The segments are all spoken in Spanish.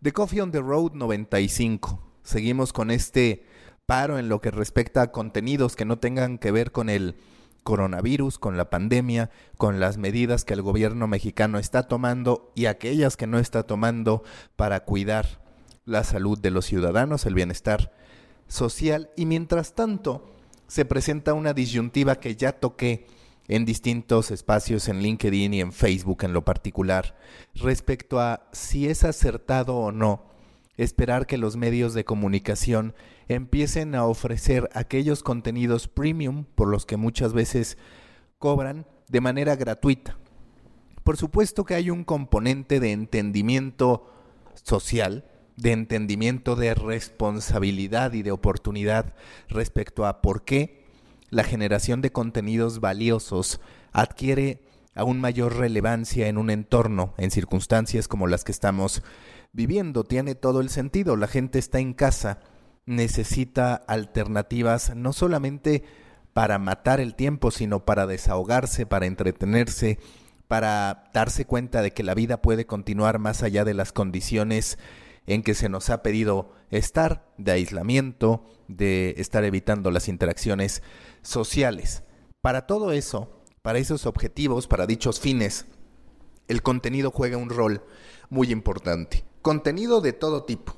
The Coffee on the Road 95. Seguimos con este paro en lo que respecta a contenidos que no tengan que ver con el coronavirus, con la pandemia, con las medidas que el gobierno mexicano está tomando y aquellas que no está tomando para cuidar la salud de los ciudadanos, el bienestar social. Y mientras tanto, se presenta una disyuntiva que ya toqué en distintos espacios en LinkedIn y en Facebook en lo particular respecto a si es acertado o no esperar que los medios de comunicación empiecen a ofrecer aquellos contenidos premium por los que muchas veces cobran de manera gratuita. Por supuesto que hay un componente de entendimiento social, de entendimiento de responsabilidad y de oportunidad respecto a por qué la generación de contenidos valiosos adquiere aún mayor relevancia en un entorno, en circunstancias como las que estamos viviendo. Tiene todo el sentido. La gente está en casa, necesita alternativas no solamente para matar el tiempo, sino para desahogarse, para entretenerse, para darse cuenta de que la vida puede continuar más allá de las condiciones en que se nos ha pedido estar, de aislamiento, de estar evitando las interacciones sociales. Para todo eso, para esos objetivos, para dichos fines, el contenido juega un rol muy importante. Contenido de todo tipo.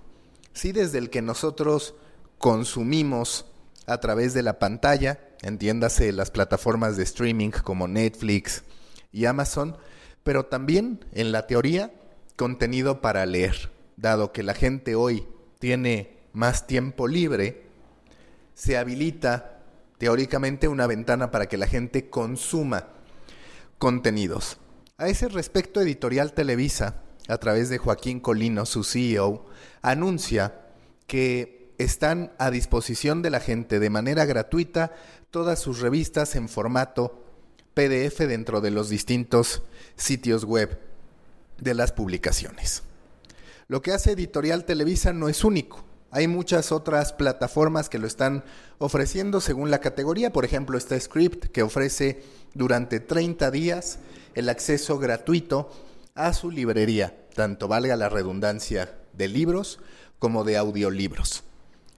Sí, desde el que nosotros consumimos a través de la pantalla, entiéndase las plataformas de streaming como Netflix y Amazon, pero también en la teoría contenido para leer, dado que la gente hoy tiene más tiempo libre, se habilita teóricamente una ventana para que la gente consuma contenidos. A ese respecto, Editorial Televisa, a través de Joaquín Colino, su CEO, anuncia que están a disposición de la gente de manera gratuita todas sus revistas en formato PDF dentro de los distintos sitios web de las publicaciones. Lo que hace Editorial Televisa no es único. Hay muchas otras plataformas que lo están ofreciendo según la categoría. Por ejemplo, está Script que ofrece durante 30 días el acceso gratuito a su librería, tanto valga la redundancia de libros como de audiolibros.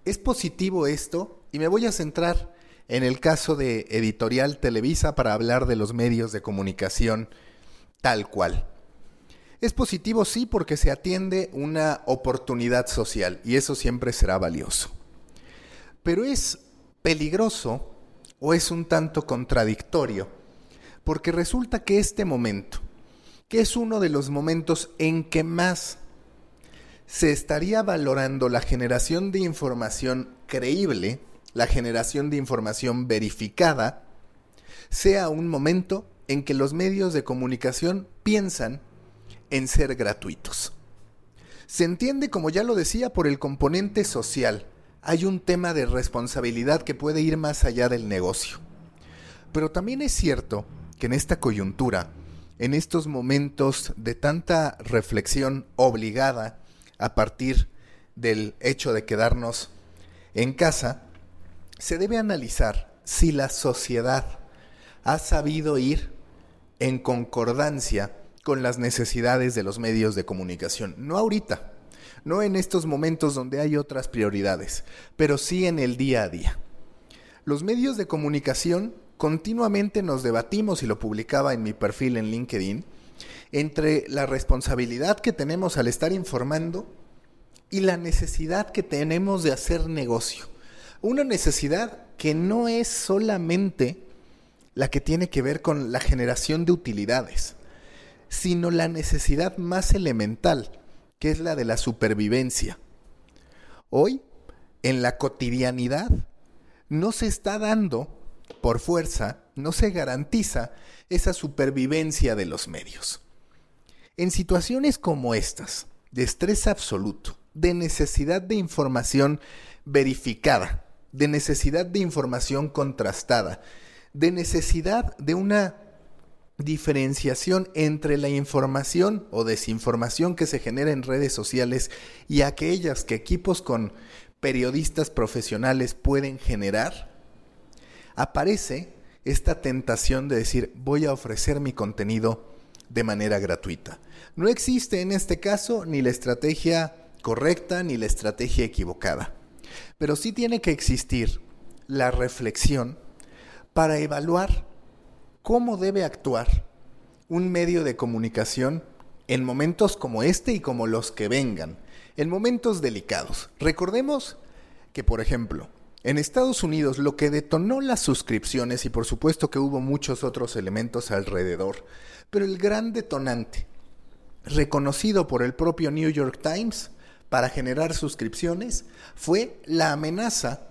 Es positivo esto y me voy a centrar en el caso de Editorial Televisa para hablar de los medios de comunicación tal cual. Es positivo, sí, porque se atiende una oportunidad social y eso siempre será valioso. Pero es peligroso o es un tanto contradictorio, porque resulta que este momento, que es uno de los momentos en que más se estaría valorando la generación de información creíble, la generación de información verificada, sea un momento en que los medios de comunicación piensan en ser gratuitos. Se entiende, como ya lo decía, por el componente social. Hay un tema de responsabilidad que puede ir más allá del negocio. Pero también es cierto que en esta coyuntura, en estos momentos de tanta reflexión obligada a partir del hecho de quedarnos en casa, se debe analizar si la sociedad ha sabido ir en concordancia con las necesidades de los medios de comunicación. No ahorita, no en estos momentos donde hay otras prioridades, pero sí en el día a día. Los medios de comunicación continuamente nos debatimos, y lo publicaba en mi perfil en LinkedIn, entre la responsabilidad que tenemos al estar informando y la necesidad que tenemos de hacer negocio. Una necesidad que no es solamente la que tiene que ver con la generación de utilidades sino la necesidad más elemental, que es la de la supervivencia. Hoy, en la cotidianidad, no se está dando, por fuerza, no se garantiza esa supervivencia de los medios. En situaciones como estas, de estrés absoluto, de necesidad de información verificada, de necesidad de información contrastada, de necesidad de una diferenciación entre la información o desinformación que se genera en redes sociales y aquellas que equipos con periodistas profesionales pueden generar, aparece esta tentación de decir voy a ofrecer mi contenido de manera gratuita. No existe en este caso ni la estrategia correcta ni la estrategia equivocada, pero sí tiene que existir la reflexión para evaluar cómo debe actuar un medio de comunicación en momentos como este y como los que vengan, en momentos delicados. Recordemos que, por ejemplo, en Estados Unidos lo que detonó las suscripciones, y por supuesto que hubo muchos otros elementos alrededor, pero el gran detonante, reconocido por el propio New York Times para generar suscripciones, fue la amenaza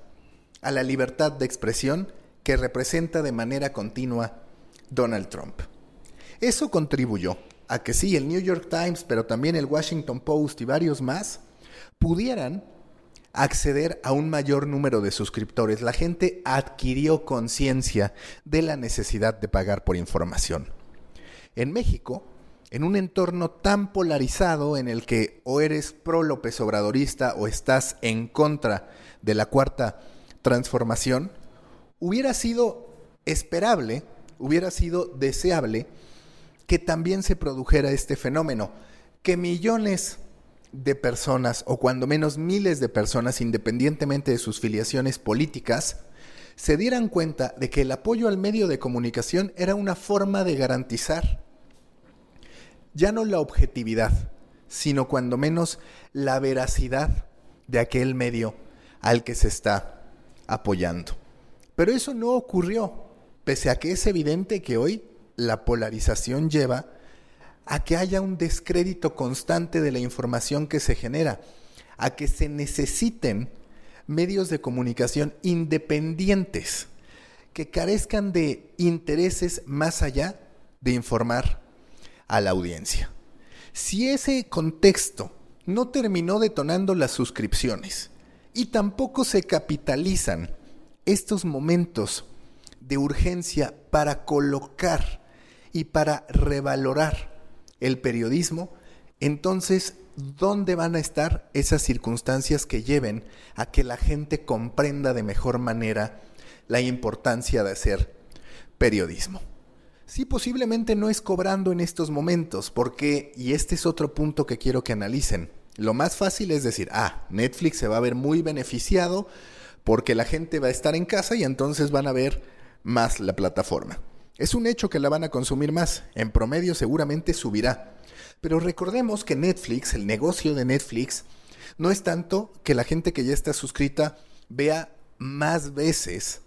a la libertad de expresión que representa de manera continua Donald Trump. Eso contribuyó a que sí, el New York Times, pero también el Washington Post y varios más, pudieran acceder a un mayor número de suscriptores. La gente adquirió conciencia de la necesidad de pagar por información. En México, en un entorno tan polarizado en el que o eres pro López Obradorista o estás en contra de la cuarta transformación, hubiera sido esperable, hubiera sido deseable que también se produjera este fenómeno, que millones de personas, o cuando menos miles de personas, independientemente de sus filiaciones políticas, se dieran cuenta de que el apoyo al medio de comunicación era una forma de garantizar ya no la objetividad, sino cuando menos la veracidad de aquel medio al que se está apoyando. Pero eso no ocurrió, pese a que es evidente que hoy la polarización lleva a que haya un descrédito constante de la información que se genera, a que se necesiten medios de comunicación independientes que carezcan de intereses más allá de informar a la audiencia. Si ese contexto no terminó detonando las suscripciones y tampoco se capitalizan estos momentos de urgencia para colocar y para revalorar el periodismo, entonces, ¿dónde van a estar esas circunstancias que lleven a que la gente comprenda de mejor manera la importancia de hacer periodismo? Sí, posiblemente no es cobrando en estos momentos, porque, y este es otro punto que quiero que analicen, lo más fácil es decir, ah, Netflix se va a ver muy beneficiado porque la gente va a estar en casa y entonces van a ver más la plataforma. Es un hecho que la van a consumir más. En promedio seguramente subirá. Pero recordemos que Netflix, el negocio de Netflix, no es tanto que la gente que ya está suscrita vea más veces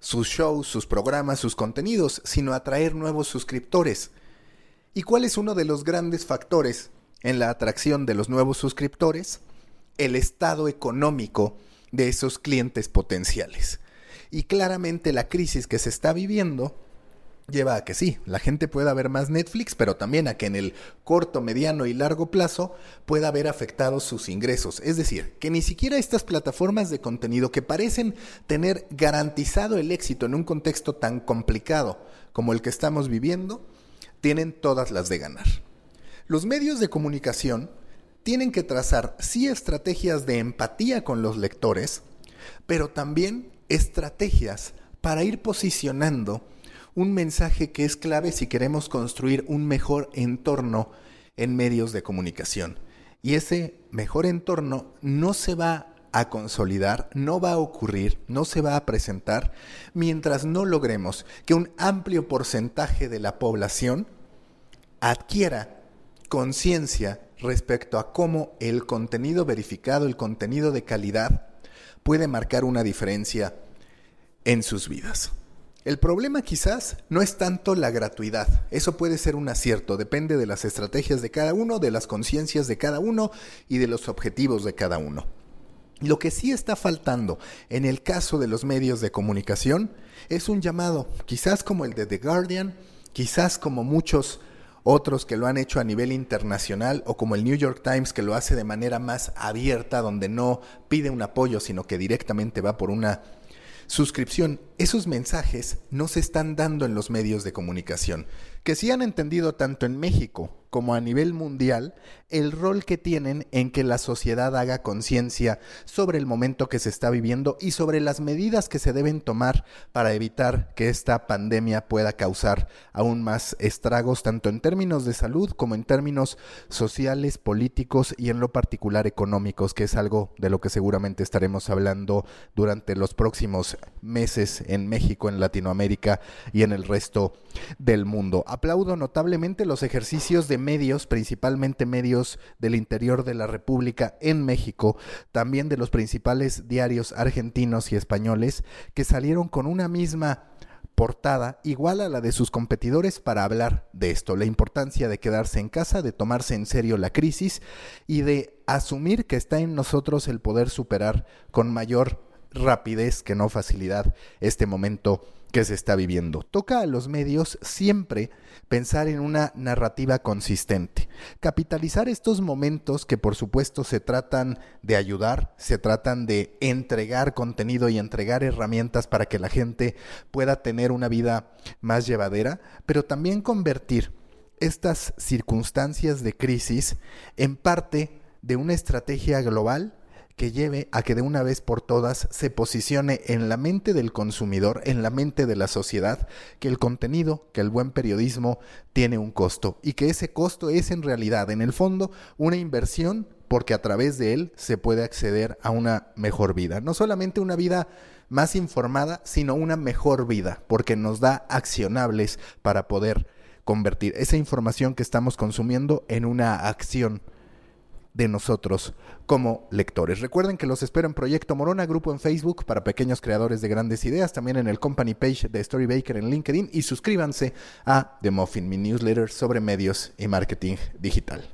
sus shows, sus programas, sus contenidos, sino atraer nuevos suscriptores. ¿Y cuál es uno de los grandes factores en la atracción de los nuevos suscriptores? El estado económico de esos clientes potenciales. Y claramente la crisis que se está viviendo lleva a que sí, la gente pueda ver más Netflix, pero también a que en el corto, mediano y largo plazo pueda haber afectado sus ingresos. Es decir, que ni siquiera estas plataformas de contenido que parecen tener garantizado el éxito en un contexto tan complicado como el que estamos viviendo, tienen todas las de ganar. Los medios de comunicación tienen que trazar sí estrategias de empatía con los lectores, pero también estrategias para ir posicionando un mensaje que es clave si queremos construir un mejor entorno en medios de comunicación. Y ese mejor entorno no se va a consolidar, no va a ocurrir, no se va a presentar mientras no logremos que un amplio porcentaje de la población adquiera conciencia respecto a cómo el contenido verificado, el contenido de calidad, puede marcar una diferencia en sus vidas. El problema quizás no es tanto la gratuidad, eso puede ser un acierto, depende de las estrategias de cada uno, de las conciencias de cada uno y de los objetivos de cada uno. Lo que sí está faltando en el caso de los medios de comunicación es un llamado, quizás como el de The Guardian, quizás como muchos otros que lo han hecho a nivel internacional o como el New York Times que lo hace de manera más abierta, donde no pide un apoyo, sino que directamente va por una suscripción, esos mensajes no se están dando en los medios de comunicación, que sí han entendido tanto en México como a nivel mundial el rol que tienen en que la sociedad haga conciencia sobre el momento que se está viviendo y sobre las medidas que se deben tomar para evitar que esta pandemia pueda causar aún más estragos tanto en términos de salud como en términos sociales, políticos y en lo particular económicos, que es algo de lo que seguramente estaremos hablando durante los próximos meses en México, en Latinoamérica y en el resto del mundo. Aplaudo notablemente los ejercicios de medios, principalmente medios del interior de la República en México, también de los principales diarios argentinos y españoles, que salieron con una misma portada igual a la de sus competidores para hablar de esto, la importancia de quedarse en casa, de tomarse en serio la crisis y de asumir que está en nosotros el poder superar con mayor rapidez que no facilidad este momento que se está viviendo. Toca a los medios siempre pensar en una narrativa consistente, capitalizar estos momentos que por supuesto se tratan de ayudar, se tratan de entregar contenido y entregar herramientas para que la gente pueda tener una vida más llevadera, pero también convertir estas circunstancias de crisis en parte de una estrategia global que lleve a que de una vez por todas se posicione en la mente del consumidor, en la mente de la sociedad, que el contenido, que el buen periodismo tiene un costo y que ese costo es en realidad, en el fondo, una inversión porque a través de él se puede acceder a una mejor vida. No solamente una vida más informada, sino una mejor vida, porque nos da accionables para poder convertir esa información que estamos consumiendo en una acción de nosotros como lectores. Recuerden que los espero en Proyecto Morona, grupo en Facebook para pequeños creadores de grandes ideas, también en el company page de Storybaker en LinkedIn y suscríbanse a The Muffin, mi newsletter sobre medios y marketing digital.